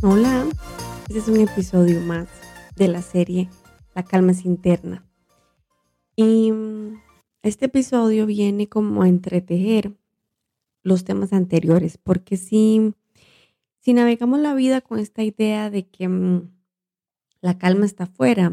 Este es un episodio más de la serie La calma es interna. Y mm, este episodio viene como a entretejer los temas anteriores, porque si, si navegamos la vida con esta idea de que mm, la calma está afuera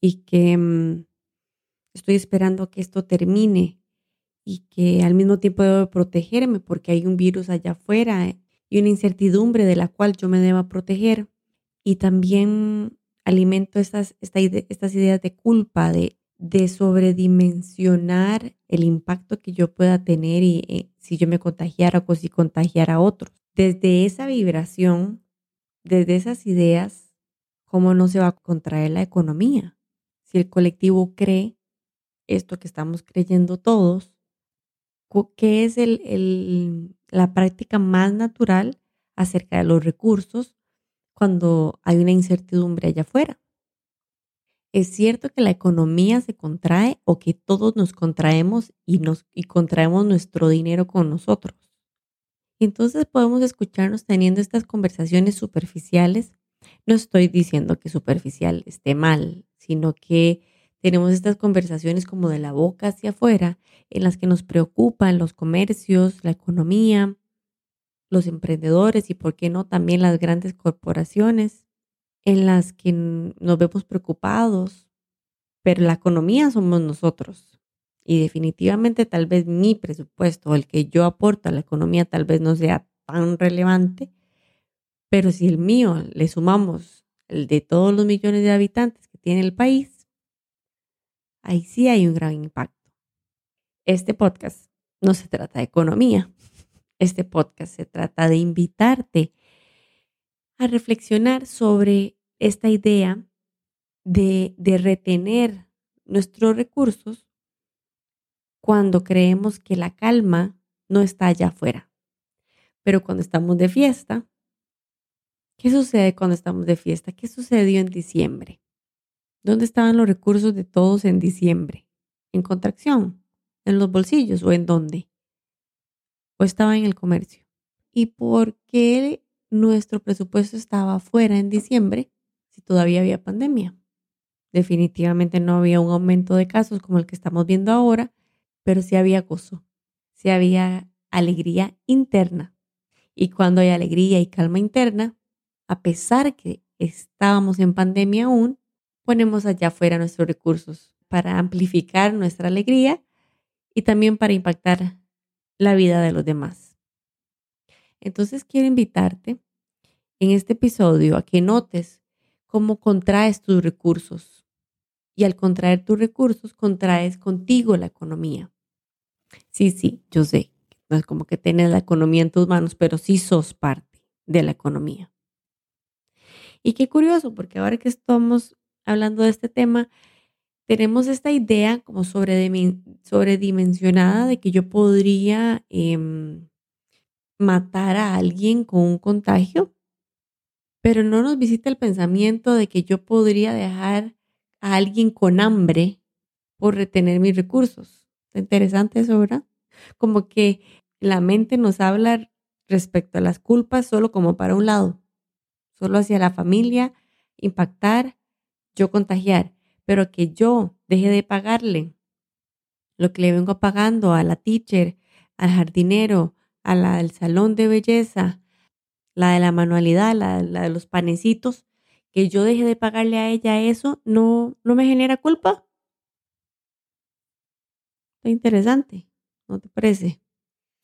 y que mm, estoy esperando que esto termine y que al mismo tiempo debo protegerme porque hay un virus allá afuera y una incertidumbre de la cual yo me deba proteger. Y también alimento estas, estas ideas de culpa, de, de sobredimensionar el impacto que yo pueda tener y eh, si yo me contagiara o si contagiara a otros. Desde esa vibración, desde esas ideas, ¿cómo no se va a contraer la economía? Si el colectivo cree esto que estamos creyendo todos, ¿qué es el, la práctica más natural acerca de los recursos cuando hay una incertidumbre allá afuera? Es cierto que la economía se contrae o que todos nos contraemos y, nos, y contraemos nuestro dinero con nosotros. Entonces podemos escucharnos teniendo estas conversaciones superficiales. No estoy diciendo que superficial esté mal, sino que tenemos estas conversaciones como de la boca hacia afuera, en las que nos preocupan los comercios, la economía, los emprendedores y, por qué no, también las grandes corporaciones, en las que nos vemos preocupados, pero la economía somos nosotros. Y definitivamente tal vez mi presupuesto, el que yo aporto a la economía, tal vez no sea tan relevante, pero si el mío le sumamos el de todos los millones de habitantes que tiene el país, ahí sí hay un gran impacto. Este podcast no se trata de economía. Este podcast se trata de invitarte a reflexionar sobre esta idea de, retener nuestros recursos cuando creemos que la calma no está allá afuera. Pero cuando estamos de fiesta, ¿qué sucede cuando estamos de fiesta? ¿Qué sucedió en diciembre? ¿Dónde estaban los recursos de todos en diciembre? ¿En contracción? ¿En los bolsillos o en dónde? ¿O estaba en el comercio? ¿Y por qué nuestro presupuesto estaba fuera en diciembre si todavía había pandemia? Definitivamente no había un aumento de casos como el que estamos viendo ahora, pero sí había gozo, sí había alegría interna. Y cuando hay alegría y calma interna, a pesar que estábamos en pandemia aún, ponemos allá afuera nuestros recursos para amplificar nuestra alegría y también para impactar la vida de los demás. Entonces quiero invitarte en este episodio a que notes cómo contraes tus recursos. Y al contraer tus recursos, contraes contigo la economía. Sí, sí, yo sé, no es como que tienes la economía en tus manos, pero sí sos parte de la economía. Y qué curioso, porque ahora que estamos hablando de este tema, tenemos esta idea como sobredimensionada de que yo podría em, matar a alguien con un contagio, pero no nos visita el pensamiento de que yo podría dejar a alguien con hambre por retener mis recursos. Está interesante eso, ¿verdad? Como que la mente nos habla respecto a las culpas solo como para un lado, solo hacia la familia, impactar yo contagiar, pero que yo deje de pagarle lo que le vengo pagando a la teacher, al jardinero, a la del salón de belleza, la de la manualidad, la, de los panecitos, que yo deje de pagarle a ella eso, no, no me genera culpa. Está interesante, ¿no te parece?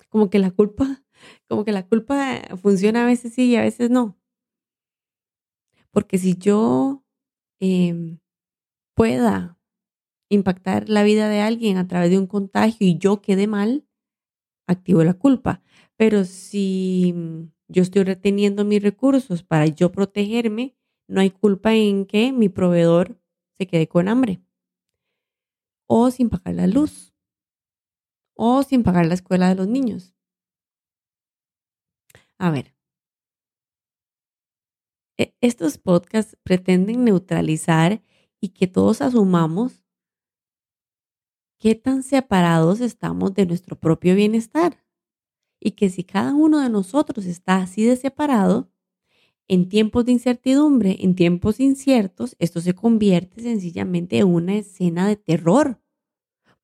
Como que la culpa, como que la culpa funciona a veces sí y a veces no. Porque si yo Em, pueda impactar la vida de alguien a través de un contagio y yo quede mal, activo la culpa. Pero si mm, yo estoy reteniendo mis recursos para yo protegerme, no hay culpa en que mi proveedor se quede con hambre. O sin pagar la luz. O sin pagar la escuela de los niños. A ver, estos podcasts pretenden neutralizar y que todos asumamos qué tan separados estamos de nuestro propio bienestar. Y que si cada uno de nosotros está así de separado, En tiempos de incertidumbre, en tiempos inciertos, esto se convierte sencillamente en una escena de terror,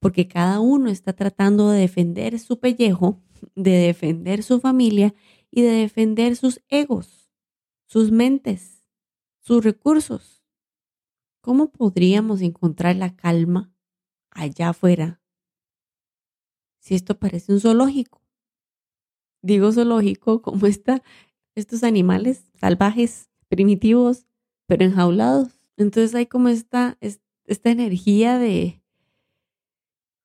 porque cada uno está tratando de defender su pellejo, de defender su familia y de defender sus egos, sus mentes, sus recursos. ¿Cómo podríamos encontrar la calma allá afuera si esto parece un zoológico? Digo zoológico como está estos animales salvajes, primitivos, pero enjaulados. Entonces hay como esta, esta energía de,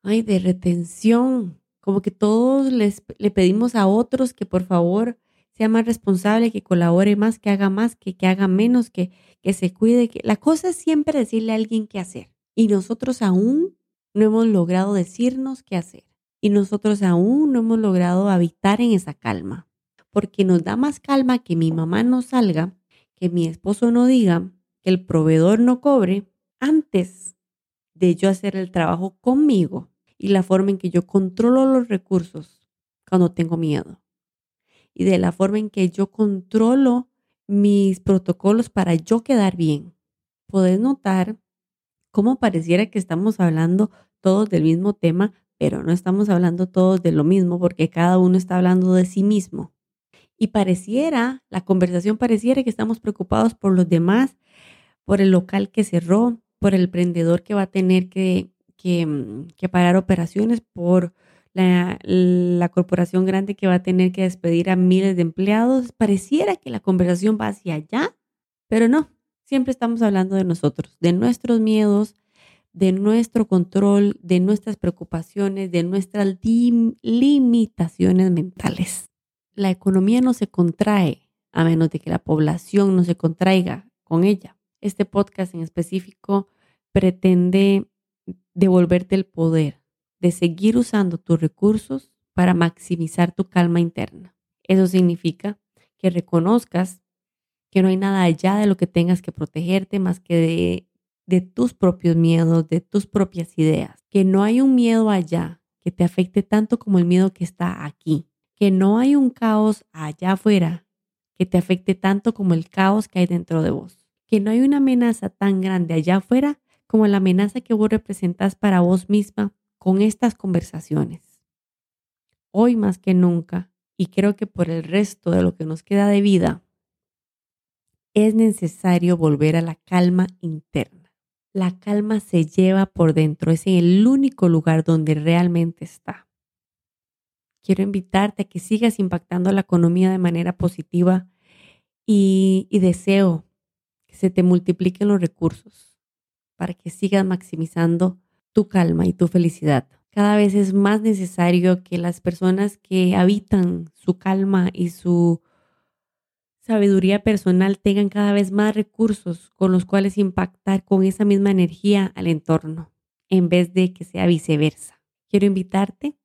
ay, de retención, como que todos les, le pedimos a otros que por favor sea más responsable, que colabore más, que haga más, que, que haga menos, que, que se cuide. Que... La cosa es siempre decirle a alguien qué hacer. Y nosotros aún no hemos logrado decirnos qué hacer. Y nosotros aún no hemos logrado habitar en esa calma porque nos da más calma que mi mamá no salga, que mi esposo no diga, que el proveedor no cobre, antes de yo hacer el trabajo conmigo y la forma en que yo controlo los recursos cuando tengo miedo. Y de la forma en que yo controlo mis protocolos para yo quedar bien. Podés notar cómo pareciera que estamos hablando todos del mismo tema, pero no estamos hablando todos de lo mismo porque cada uno está hablando de sí mismo. Y pareciera, la conversación pareciera que estamos preocupados por los demás, por el local que cerró, por el emprendedor que va a tener que, que, mm, parar operaciones, por la, corporación grande que va a tener que despedir a miles de empleados. Pareciera que la conversación va hacia allá, pero no, siempre estamos hablando de nosotros, de nuestros miedos, de nuestro control, de nuestras preocupaciones, de nuestras limitaciones mentales la economía no se contrae a menos de que la población no se contraiga con ella. Este podcast en específico pretende devolverte el poder de seguir usando tus recursos para maximizar tu calma interna. Eso significa que reconozcas que no hay nada allá de lo que tengas que protegerte más que de, tus propios miedos, de tus propias ideas. Que no hay un miedo allá que te afecte tanto como el miedo que está aquí que no hay un caos allá afuera que te afecte tanto como el caos que hay dentro de vos. Que no hay una amenaza tan grande allá afuera como la amenaza que vos representás para vos misma con estas conversaciones. Hoy más que nunca, y creo que por el resto de lo que nos queda de vida, es necesario volver a la calma interna. La calma se lleva por dentro, es el único lugar donde realmente está quiero invitarte a que sigas impactando la economía de manera positiva y, deseo que se te multipliquen los recursos para que sigas maximizando tu calma y tu felicidad. Cada vez es más necesario que las personas que habitan su calma y su sabiduría personal tengan cada vez más recursos con los cuales impactar con esa misma energía al entorno, en vez de que sea viceversa. Quiero invitarte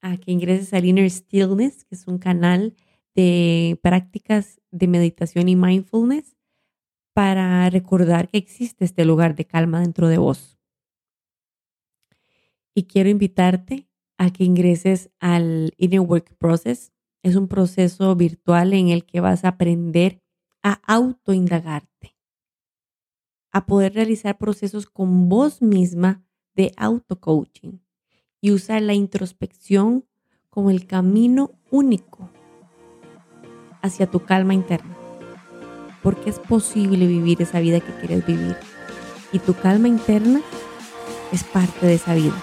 a que ingreses al Inner Stillness, que es un canal de prácticas de meditación y mindfulness para recordar que existe este lugar de calma dentro de vos. Y quiero invitarte a que ingreses al Inner Work Process. Es un proceso virtual en el que vas a aprender a autoindagarte, a poder realizar procesos con vos misma de auto-coaching y usar la introspección como el camino único hacia tu calma interna. Porque es posible vivir esa vida que quieres vivir. Y tu calma interna es parte de esa vida.